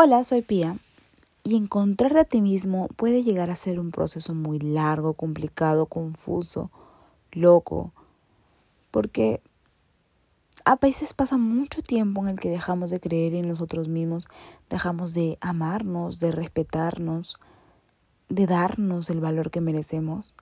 Hola, soy Pía. Y encontrarte a ti mismo puede llegar a ser un proceso muy largo, complicado, confuso, loco, porque a veces pasa mucho tiempo en el que dejamos de creer en nosotros mismos, dejamos de amarnos, de respetarnos, de darnos el valor que merecemos.